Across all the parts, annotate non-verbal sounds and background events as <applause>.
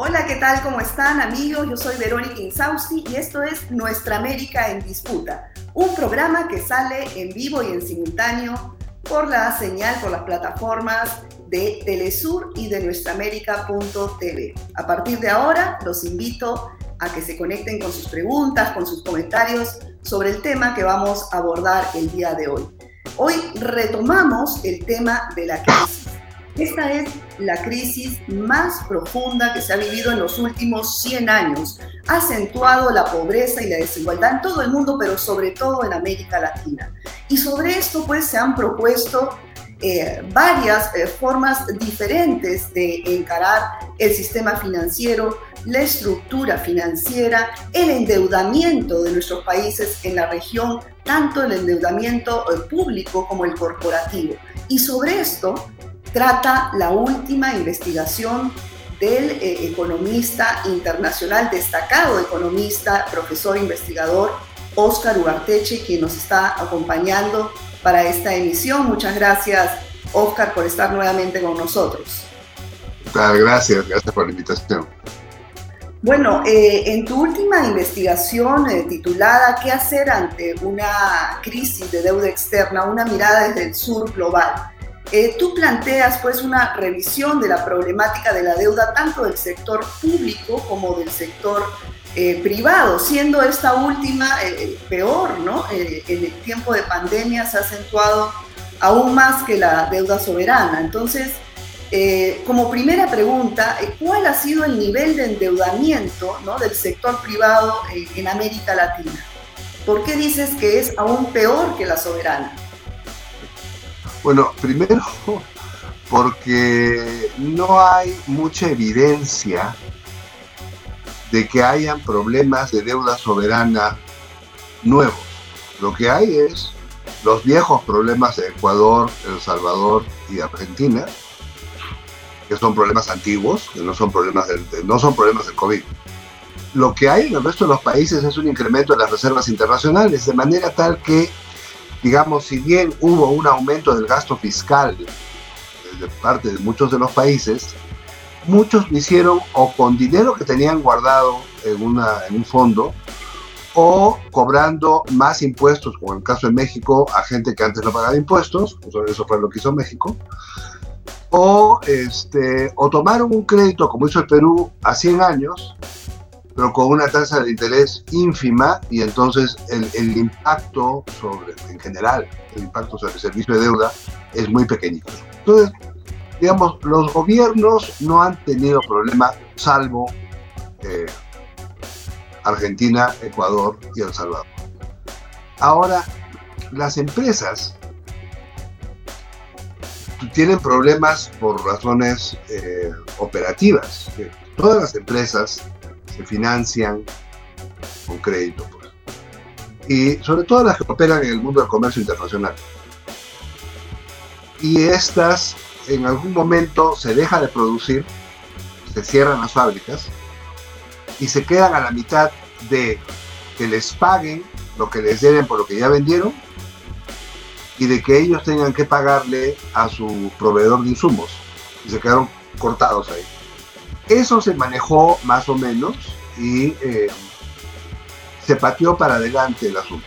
Hola, ¿qué tal? ¿Cómo están amigos? Yo soy Verónica Insausti y esto es Nuestra América en Disputa, un programa que sale en vivo y en simultáneo por la señal, por las plataformas de Telesur y de nuestraamérica.tv. A partir de ahora los invito a que se conecten con sus preguntas, con sus comentarios sobre el tema que vamos a abordar el día de hoy. Hoy retomamos el tema de la crisis esta es la crisis más profunda que se ha vivido en los últimos 100 años. Ha acentuado la pobreza y la desigualdad en todo el mundo, pero sobre todo en América Latina. Y sobre esto pues se han propuesto eh, varias eh, formas diferentes de encarar el sistema financiero, la estructura financiera, el endeudamiento de nuestros países en la región, tanto el endeudamiento eh, público como el corporativo. Y sobre esto trata la última investigación del eh, economista internacional, destacado economista, profesor investigador Oscar Ugarteche, quien nos está acompañando para esta emisión. Muchas gracias, Oscar, por estar nuevamente con nosotros. Gracias, gracias por la invitación. Bueno, eh, en tu última investigación eh, titulada ¿Qué hacer ante una crisis de deuda externa? Una mirada desde el sur global. Eh, tú planteas pues una revisión de la problemática de la deuda tanto del sector público como del sector eh, privado, siendo esta última eh, peor, ¿no? en el tiempo de pandemia se ha acentuado aún más que la deuda soberana. Entonces, como primera pregunta, ¿cuál ha sido el nivel de endeudamiento ¿no? del sector privado en América Latina? ¿Por qué dices que es aún peor que la soberana? Bueno, primero <laughs> porque no hay mucha evidencia de que hayan problemas de deuda soberana nuevos. Lo que hay es los viejos problemas de Ecuador, El Salvador y Argentina, que son problemas antiguos, que no son problemas del, no son problemas del COVID. Lo que hay en el resto de los países es un incremento de las reservas internacionales, de manera tal que digamos, si bien hubo un aumento del gasto fiscal de parte de muchos de los países, muchos lo hicieron o con dinero que tenían guardado en, una, en un fondo o cobrando más impuestos, como en el caso de México, a gente que antes no pagaba impuestos, eso fue lo que hizo México, o, este, o tomaron un crédito, como hizo el Perú, a 100 años, pero con una tasa de interés ínfima y entonces el, impacto sobre, en general, el impacto sobre el servicio de deuda es muy pequeñito. Entonces, digamos, los gobiernos no han tenido problema salvo eh, Argentina, Ecuador y El Salvador. Ahora, las empresas tienen problemas por razones eh, operativas. Todas las empresas se financian con crédito. Pues. Y sobre todo las que operan en el mundo del comercio internacional. Y estas en algún momento se deja de producir, se cierran las fábricas y se quedan a la mitad de que les paguen lo que les deben por lo que ya vendieron y de que ellos tengan que pagarle a su proveedor de insumos. Y se quedaron cortados ahí. Eso se manejó más o menos y eh, se pateó para adelante el asunto.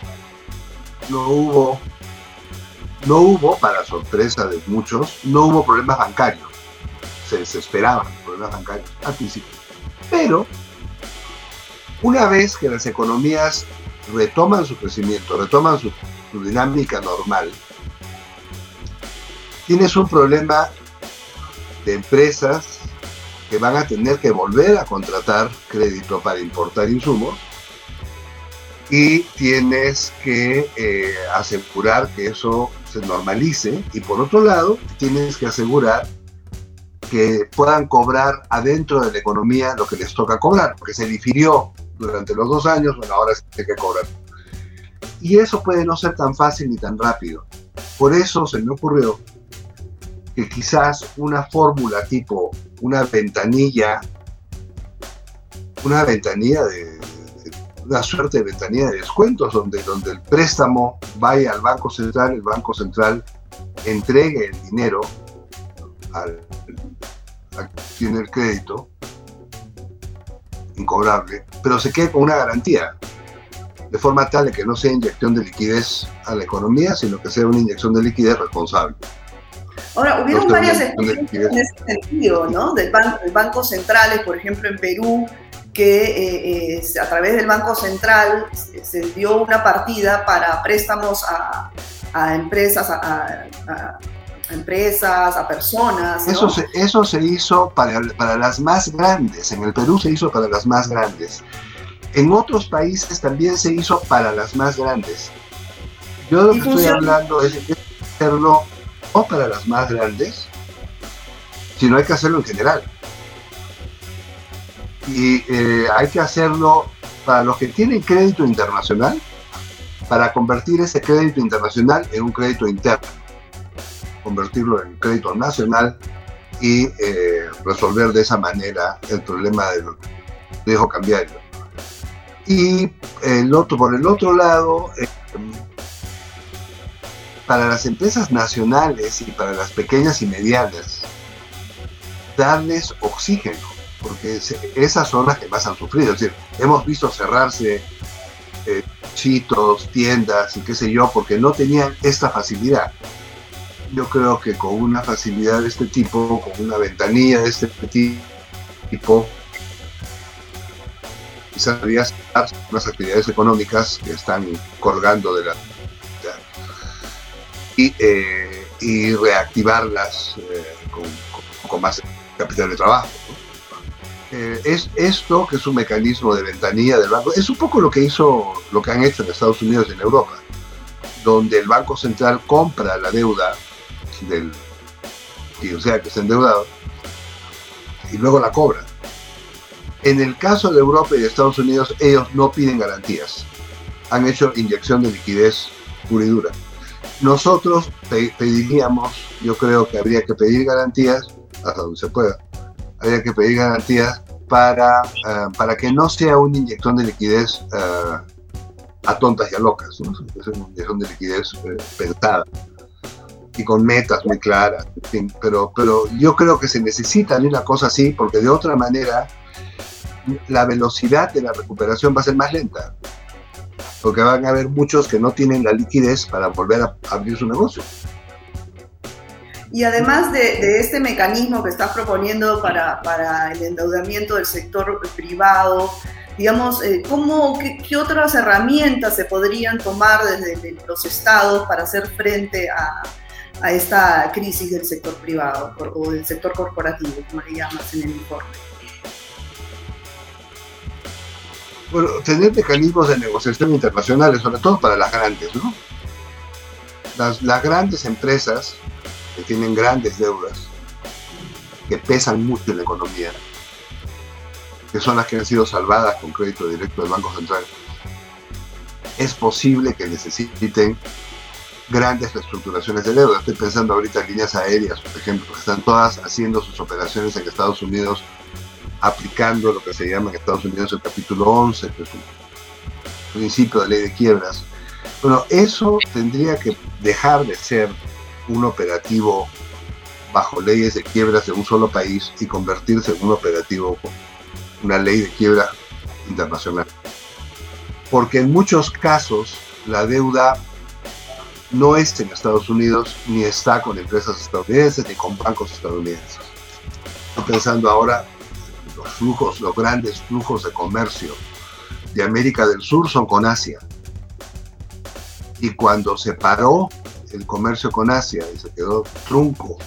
No hubo, no hubo, para sorpresa de muchos, no hubo problemas bancarios. Se desesperaban problemas bancarios al principio. Pero una vez que las economías retoman su crecimiento, retoman su dinámica normal, tienes un problema de empresas que van a tener que volver a contratar crédito para importar insumos y tienes que eh, asegurar que eso se normalice y por otro lado tienes que asegurar que puedan cobrar adentro de la economía lo que les toca cobrar, porque se difirió durante los dos años, bueno, ahora se tiene que cobrar. Y eso puede no ser tan fácil ni tan rápido. Por eso se me ocurrió que quizás una fórmula tipo una ventanilla, una ventanilla de, una suerte de ventanilla de descuentos donde, donde el préstamo vaya al Banco Central, el Banco Central entregue el dinero al, a quien tiene el crédito incobrable, pero se quede con una garantía, de forma tal que no sea inyección de liquidez a la economía, sino que sea una inyección de liquidez responsable. Ahora, hubieron varias experiencias en ese sentido, ¿no? Del bancos centrales, por ejemplo, en Perú, que eh, eh, a través del Banco Central se, dio una partida para préstamos a, empresas, a, empresas, a personas. Eso, se, eso se hizo para, para las más grandes, en el Perú se hizo para las más grandes. En otros países también se hizo para las más grandes. Yo lo que estoy hablando es de hacerlo no para las más grandes, sino hay que hacerlo en general y eh, hay que hacerlo para los que tienen crédito internacional, para convertir ese crédito internacional en un crédito interno, convertirlo en crédito nacional y eh, resolver de esa manera el problema del riesgo cambiario. Y el otro, por el otro lado, eh, para las empresas nacionales y para las pequeñas y medianas, darles oxígeno porque esas son las que más han sufrido. Es decir, hemos visto cerrarse eh, chitos, tiendas y qué sé yo, porque no tenían esta facilidad. Yo creo que con una facilidad de este tipo, con una ventanilla de este tipo, quizás debería unas actividades económicas que están colgando de la y, eh, y reactivarlas eh, con, más capital de trabajo. Eh, es esto, que es un mecanismo de ventanilla del banco, es un poco lo que hizo, lo que han hecho en Estados Unidos y en Europa, donde el Banco Central compra la deuda del, o sea, que está endeudado, y luego la cobra. En el caso de Europa y de Estados Unidos, ellos no piden garantías. Han hecho inyección de liquidez pura y dura. Nosotros pediríamos, yo creo que habría que pedir garantías hasta donde se pueda, habría que pedir garantías para, eh, para que no sea una inyección de liquidez eh, a tontas y a locas, es una inyección de liquidez eh, pensada y con metas muy claras, pero, pero yo creo que se necesita de una cosa así porque de otra manera la velocidad de la recuperación va a ser más lenta, porque van a haber muchos que no tienen la liquidez para volver a abrir su negocio. Y además de, este mecanismo que estás proponiendo para, para, el endeudamiento del sector privado, digamos, eh, ¿cómo, qué, otras herramientas se podrían tomar desde los estados para hacer frente a, a, esta crisis del sector privado o del sector corporativo, como le llamas en el informe? Tener mecanismos de negociación internacionales, sobre todo para las grandes, ¿no? Las, las grandes empresas que tienen grandes deudas, que pesan mucho en la economía, que son las que han sido salvadas con crédito directo del Banco Central, es posible que necesiten grandes reestructuraciones de deuda. Estoy pensando ahorita en líneas aéreas, por ejemplo, que están todas haciendo sus operaciones en Estados Unidos, aplicando lo que se llama en Estados Unidos el capítulo 11, que es un principio de ley de quiebras. Bueno, eso tendría que dejar de ser un operativo bajo leyes de quiebras de un solo país y convertirse en un operativo una ley de quiebra internacional. Porque en muchos casos la deuda no es en Estados Unidos ni está con empresas estadounidenses ni con bancos estadounidenses. Estoy pensando ahora los flujos, los grandes flujos de comercio de América del Sur son con Asia. Y cuando se paró el comercio con Asia y se quedó trunco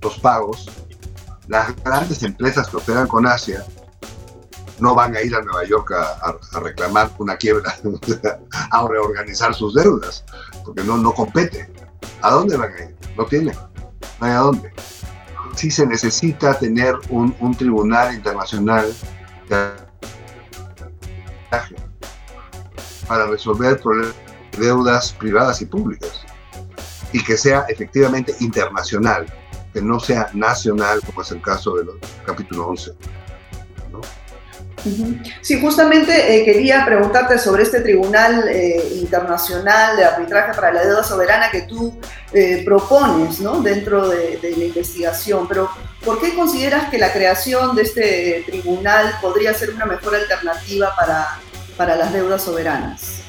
los pagos, las grandes empresas que operan con Asia no van a ir a Nueva York a, reclamar una quiebra, <laughs> a reorganizar sus deudas, porque no, no compete. ¿A dónde van a ir? No tienen, no hay a dónde. Sí se necesita tener un, un tribunal internacional para resolver problemas de deudas privadas y públicas y que sea efectivamente internacional, que no sea nacional, como es el caso del capítulo 11. Sí, justamente eh, quería preguntarte sobre este Tribunal eh, Internacional de Arbitraje para la Deuda Soberana que tú eh, propones ¿no? dentro de, la investigación, pero ¿por qué consideras que la creación de este tribunal podría ser una mejor alternativa para, para las deudas soberanas?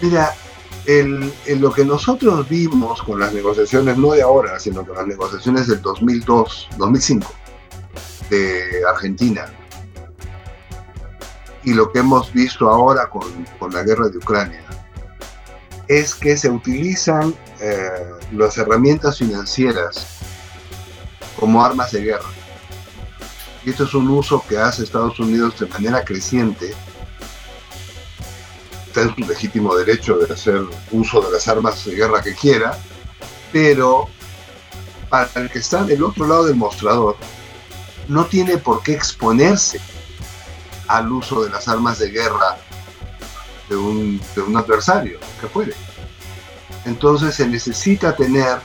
Mira, en lo que nosotros vimos con las negociaciones, no de ahora, sino con las negociaciones del 2002, 2005 de Argentina, y lo que hemos visto ahora con, con la guerra de Ucrania, es que se utilizan eh, las herramientas financieras como armas de guerra. Y esto es un uso que hace Estados Unidos de manera creciente está en su legítimo derecho de hacer uso de las armas de guerra que quiera, pero para el que está del otro lado del mostrador, no tiene por qué exponerse al uso de las armas de guerra de un, adversario, que puede. Entonces se necesita tener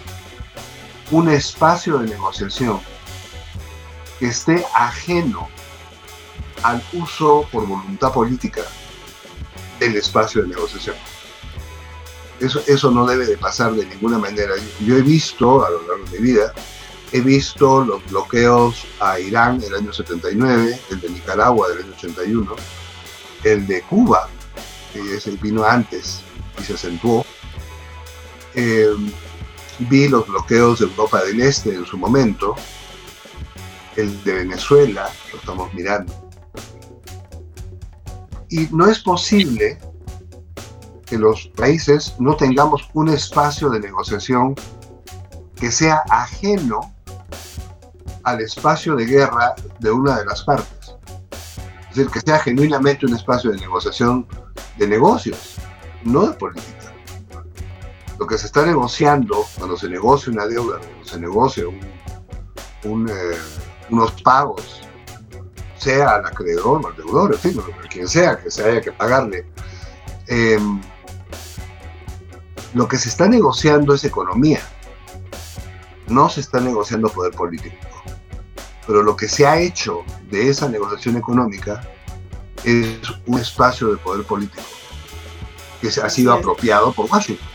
un espacio de negociación que esté ajeno al uso por voluntad política el espacio de negociación. Eso, eso no debe de pasar de ninguna manera. Yo he visto a lo largo de mi vida, he visto los bloqueos a Irán el año 79, el de Nicaragua del año 81, el de Cuba, que ese vino antes y se acentuó. Eh, vi los bloqueos de Europa del Este en su momento, el de Venezuela, lo estamos mirando y no es posible que los países no tengamos un espacio de negociación que sea ajeno al espacio de guerra de una de las partes. Es decir, que sea genuinamente un espacio de negociación de negocios, no de política. Lo que se está negociando cuando se negocia una deuda, cuando se negocia eh, unos pagos sea al acreedor o al deudor, en fin, quien sea que se haya que pagarle. Em, lo que se está negociando es economía, no se está negociando poder político. Pero lo que se ha hecho de esa negociación económica es un espacio de poder político que ha sido apropiado por Washington.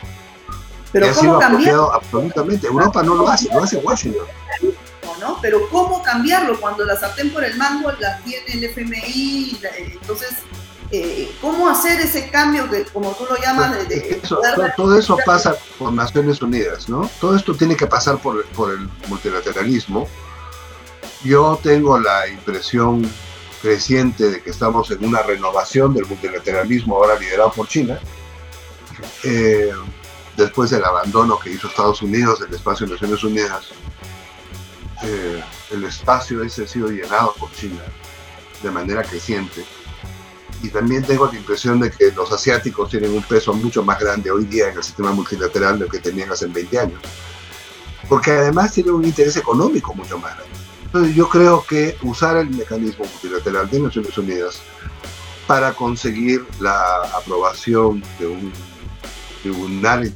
Pero ha sido apropiado absolutamente. Europa no lo hace, lo hace Washington. Pero ¿cómo cambiarlo cuando la sartén por el mango la tiene el FMI? Entonces, eh, ¿cómo hacer ese cambio que, como tú lo llamas, de, todo, eso pasa por Naciones Unidas, ¿no? Todo esto tiene que pasar por, por el multilateralismo. Yo tengo la impresión creciente de que estamos en una renovación del multilateralismo ahora liderado por China. Eh, después del abandono que hizo Estados Unidos del espacio de Naciones Unidas eh, el espacio ese ha sido llenado por China de manera creciente. Y también tengo la impresión de que los asiáticos tienen un peso mucho más grande hoy día en el sistema multilateral del que tenían hace 20 años. Porque además tienen un interés económico mucho más grande. Entonces yo creo que usar el mecanismo multilateral de Naciones Unidas para conseguir la aprobación de un tribunal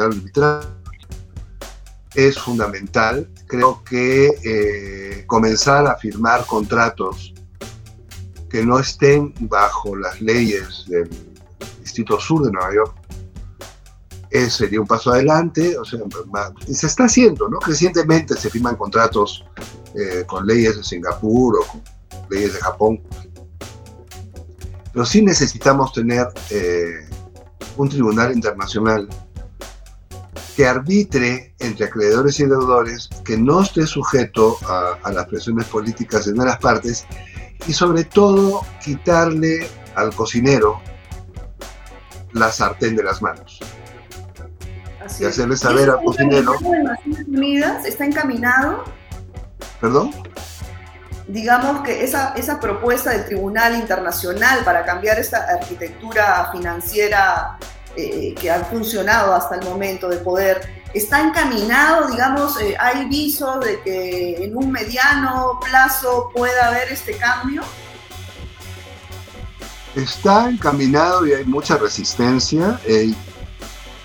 arbitral es fundamental. Creo que eh, comenzar a firmar contratos que no estén bajo las leyes del Distrito Sur de Nueva York sería un paso adelante. O sea, se está haciendo, ¿no? Recientemente se firman contratos eh, con leyes de Singapur o con leyes de Japón. Pero sí necesitamos tener eh, un tribunal internacional que arbitre entre acreedores y deudores, que no esté sujeto a, las presiones políticas de una de las partes y sobre todo quitarle al cocinero la sartén de las manos. Y hacerle saber al cocinero. Naciones Unidas está encaminado. ¿Perdón? Digamos que esa, esa propuesta del Tribunal Internacional para cambiar esta arquitectura financiera eh, que han funcionado hasta el momento de poder, está encaminado, digamos, eh, hay viso de que en un mediano plazo pueda haber este cambio? Está encaminado y hay mucha resistencia. Eh,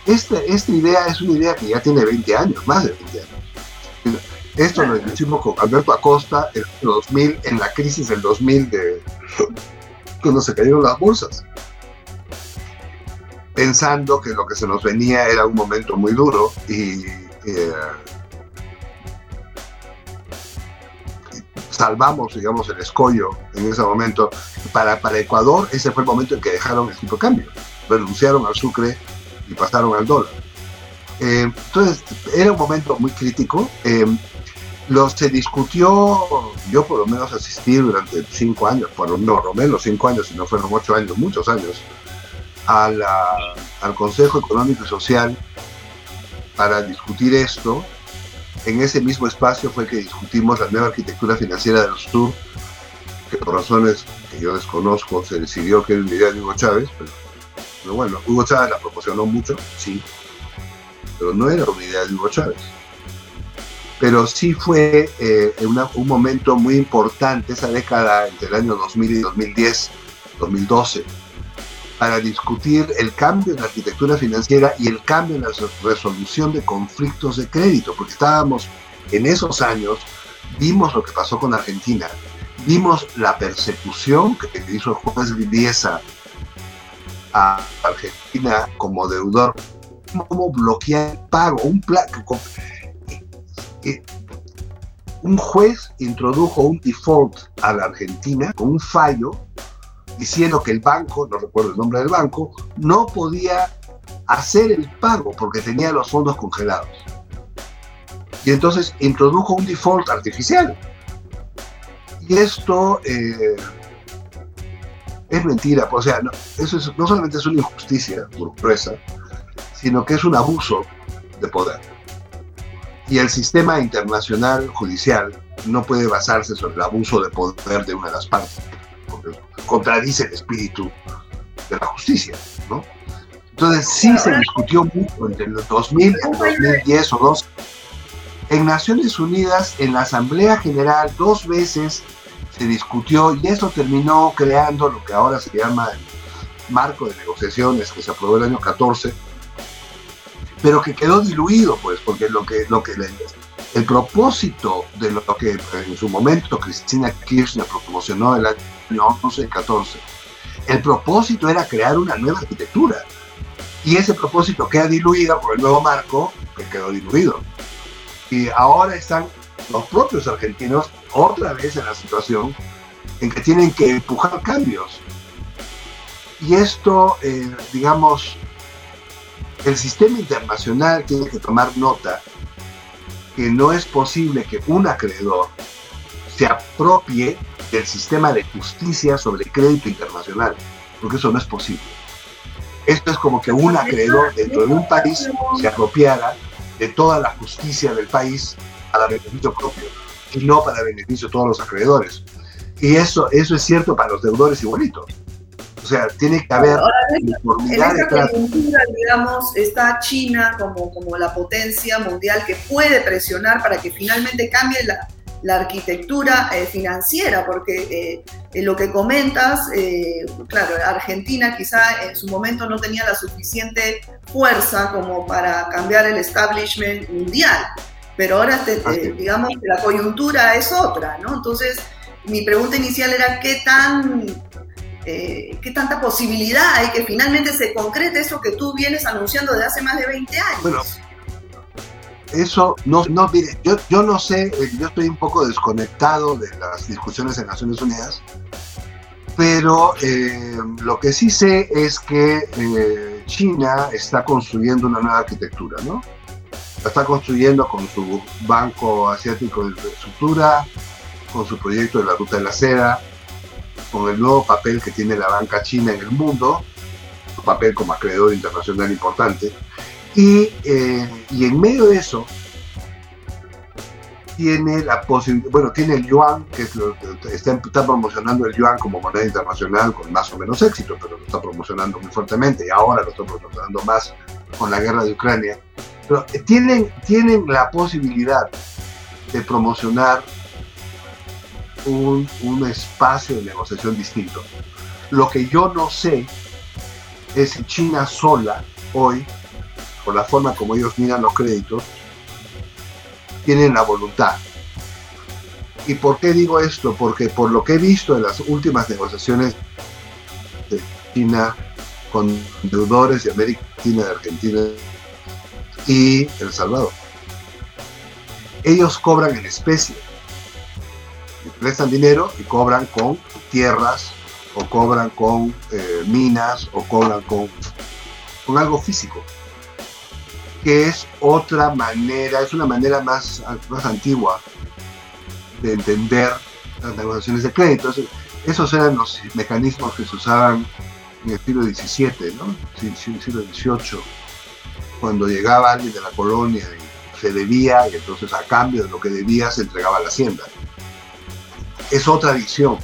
esta, esta idea es una idea que ya tiene 20 años, más de 20 años. Esto lo hicimos con Alberto Acosta en el 2000, en la crisis del 2000, de, <laughs> cuando se cayeron las bolsas pensando que lo que se nos venía era un momento muy duro y, eh, salvamos, digamos, el escollo en ese momento. Para, para Ecuador, ese fue el momento en que dejaron el tipo cambio. Renunciaron al sucre y pasaron al dólar. Eh, entonces, era un momento muy crítico. Eh, se discutió, yo por lo menos asistí durante cinco años, por lo menos, cinco años, si no fueron ocho años, muchos años, al Consejo Económico y Social para discutir esto. En ese mismo espacio fue que discutimos la nueva arquitectura financiera del sur, que por razones que yo desconozco se decidió que era una idea de Hugo Chávez, pero, pero bueno, Hugo Chávez la proporcionó mucho, sí, pero no era una idea de Hugo Chávez. Pero sí fue eh, un momento muy importante esa década entre el año 2000 y 2010, 2012, para discutir el cambio en la arquitectura financiera y el cambio en la resolución de conflictos de crédito, porque estábamos en esos años, vimos lo que pasó con Argentina, vimos la persecución que hizo el juez Viviesa a Argentina como deudor, cómo bloquear el pago, un plan un juez introdujo un default a la Argentina con un fallo diciendo que el banco, no recuerdo el nombre del banco, no podía hacer el pago porque tenía los fondos congelados. Y entonces introdujo un default artificial. Y esto eh, es mentira, o sea, no, eso no solamente es una injusticia burguesa, sino que es un abuso de poder. Y el sistema internacional judicial no puede basarse sobre el abuso de poder de una de las partes, porque contradice el espíritu de la justicia, ¿no? Entonces sí se discutió mucho entre el 2000 y el 2010 o dos. En Naciones Unidas, en la Asamblea General, dos veces se discutió y eso terminó creando lo que ahora se llama el marco de negociaciones que se aprobó el año 14, pero que quedó diluido, pues, porque lo que, lo que el propósito de lo que en su momento Cristina Kirchner promocionó el año 11 14, el propósito era crear una nueva arquitectura. Y ese propósito queda diluido por el nuevo marco que quedó diluido. Y ahora están los propios argentinos otra vez en la situación en que tienen que empujar cambios. Y esto, eh, digamos, el sistema internacional tiene que tomar nota que no es posible que un acreedor se apropie del sistema de justicia sobre crédito internacional, porque eso no es posible. Esto es como que un acreedor dentro de un país se apropiara de toda la justicia del país para beneficio propio y no para beneficio de todos los acreedores. Y eso, eso es cierto para los deudores igualitos. O sea, tiene que haber uniformidad en esta coyuntura, digamos, está China como, como la potencia mundial que puede presionar para que finalmente cambie la, la arquitectura eh, financiera, porque eh, lo que comentas, eh, claro, Argentina quizá en su momento no tenía la suficiente fuerza como para cambiar el establishment mundial, pero ahora digamos que la coyuntura es otra, ¿no? Entonces, mi pregunta inicial era qué tan eh, qué tanta posibilidad hay que finalmente se concrete eso que tú vienes anunciando desde hace más de 20 años. Bueno, eso no, no mire, yo, yo no sé, eh, yo estoy un poco desconectado de las discusiones en Naciones Unidas, pero eh, lo que sí sé es que China está construyendo una nueva arquitectura, ¿no? Está construyendo con su Banco Asiático de Infraestructura, con su proyecto de la Ruta de la Seda, con el nuevo papel que tiene la banca china en el mundo, un papel como acreedor internacional importante, y, eh, y en medio de eso tiene la posibilidad, bueno, tiene el yuan, que está, promocionando el yuan como moneda internacional con más o menos éxito, pero lo está promocionando muy fuertemente y ahora lo está promocionando más con la guerra de Ucrania. Tienen, tienen la posibilidad de promocionar un, espacio de negociación distinto. Lo que yo no sé es si China sola, hoy, por la forma como ellos miran los créditos, tienen la voluntad. ¿Y por qué digo esto? Porque por lo que he visto en las últimas negociaciones de China con deudores de América Latina, de Argentina y El Salvador, ellos cobran en especie prestan dinero y cobran con tierras o cobran con eh, minas o cobran con, con algo físico que es otra manera, es una manera más, más antigua de entender las negociaciones de crédito. Esos eran los mecanismos que se usaban en el siglo XVII, ¿no? siglo XVIII, cuando llegaba alguien de la colonia y se debía, y entonces a cambio de lo que debía se entregaba la hacienda. Es otra visión,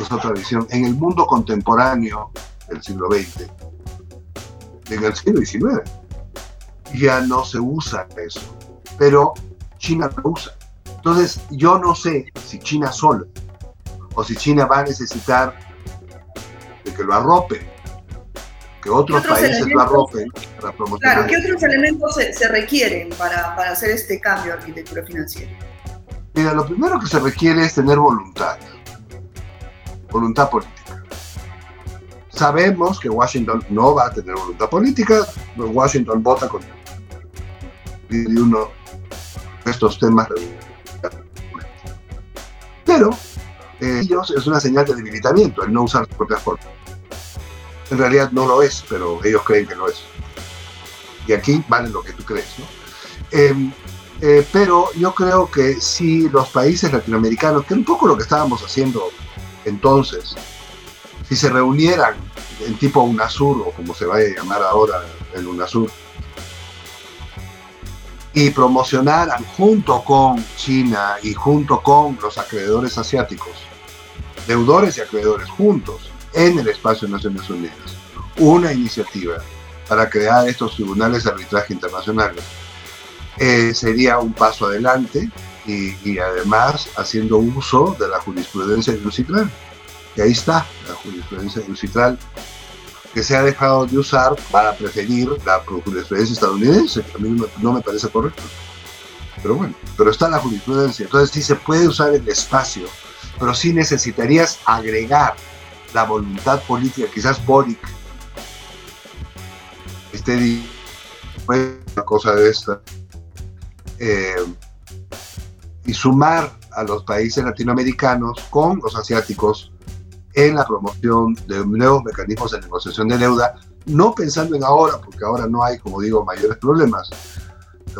es otra visión. En el mundo contemporáneo del siglo XX, en el siglo XIX, ya no se usa eso, pero China lo usa. Entonces, yo no sé si China sola o si China va a necesitar de que lo arrope, que otros, países lo arropen para promocionar. Claro, ¿qué otros elementos se, requieren para, para, hacer este cambio de arquitectura financiera? Mira, lo primero que se requiere es tener voluntad, voluntad política. Sabemos que Washington no va a tener voluntad política, Washington vota con y uno de estos temas. Pero eh, ellos es una señal de debilitamiento el no usar su propia forma. En realidad no lo es, pero ellos creen que lo es. Y aquí vale lo que tú crees. Em, eh, pero yo creo que si los países latinoamericanos, que un poco lo que estábamos haciendo entonces, si se reunieran en tipo UNASUR, o como se vaya a llamar ahora el UNASUR, y promocionaran junto con China y junto con los acreedores asiáticos, deudores y acreedores juntos en el espacio de Naciones Unidas, una iniciativa para crear estos tribunales de arbitraje internacionales, eh, sería un paso adelante y, además haciendo uso de la jurisprudencia de Lucitral. Y ahí está la jurisprudencia de Lucitral que se ha dejado de usar para preferir la jurisprudencia estadounidense, que a mí no me parece correcto. Pero bueno, pero está la jurisprudencia. Entonces sí se puede usar el espacio, pero sí necesitarías agregar la voluntad política, quizás Boric esté una cosa de esta, eh, y sumar a los países latinoamericanos con los asiáticos en la promoción de nuevos mecanismos de negociación de deuda, no pensando en ahora, porque ahora no hay, como digo, mayores problemas,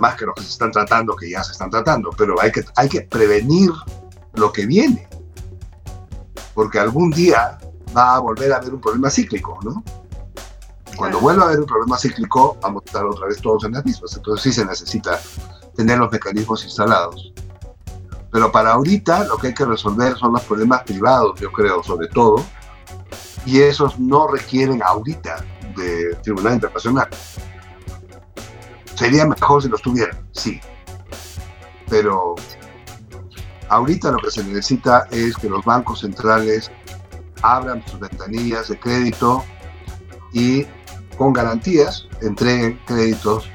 más que los que se están tratando, que ya se están tratando, pero hay que, hay que prevenir lo que viene, porque algún día va a volver a haber un problema cíclico, ¿no? Cuando vuelva a haber un problema cíclico, vamos a estar otra vez todos en las mismas, entonces sí se necesita tener los mecanismos instalados. Pero para ahorita lo que hay que resolver son los problemas privados, yo creo, sobre todo, y esos no requieren ahorita de Tribunal Internacional. Sería mejor si los tuvieran, sí. Pero ahorita lo que se necesita es que los bancos centrales abran sus ventanillas de crédito y con garantías entreguen créditos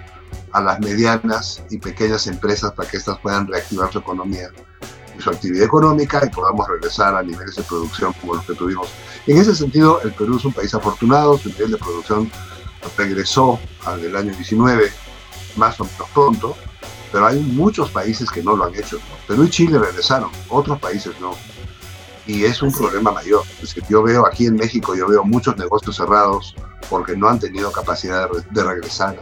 a las medianas y pequeñas empresas para que éstas puedan reactivar su economía su actividad económica y podamos regresar a niveles de producción como los que tuvimos. En ese sentido, el Perú es un país afortunado, su nivel de producción regresó al del año 19, más o menos pronto, pero hay muchos países que no lo han hecho. Perú y Chile regresaron, otros países no. Y es un problema mayor. Es que yo veo aquí en México, yo veo muchos negocios cerrados porque no han tenido capacidad de, regresar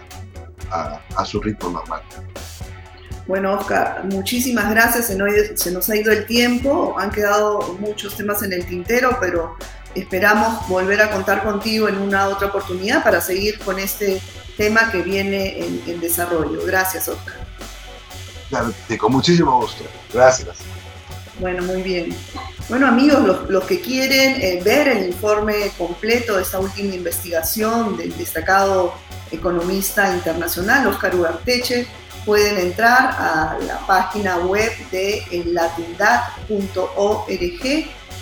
a, a su ritmo normal. Bueno, Oscar, muchísimas gracias. Se nos ha ido el tiempo, han quedado muchos temas en el tintero, pero esperamos volver a contar contigo en una otra oportunidad para seguir con este tema que viene en, desarrollo. Gracias, Oscar. Claro, con muchísimo gusto. Gracias. Bueno, muy bien. Bueno, amigos, los, que quieren eh, ver el informe completo de esta última investigación del destacado economista internacional, Oscar Ugarteche, pueden entrar a la página web de latindad.org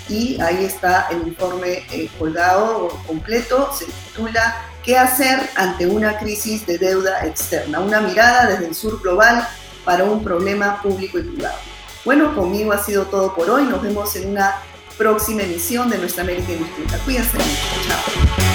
y ahí está el informe eh, colgado completo. Se titula ¿Qué hacer ante una crisis de deuda externa? Una mirada desde el sur global para un problema público y privado. Bueno, conmigo ha sido todo por hoy. Nos vemos en una próxima emisión de Nuestra América Indisputa. Cuídense. Chao.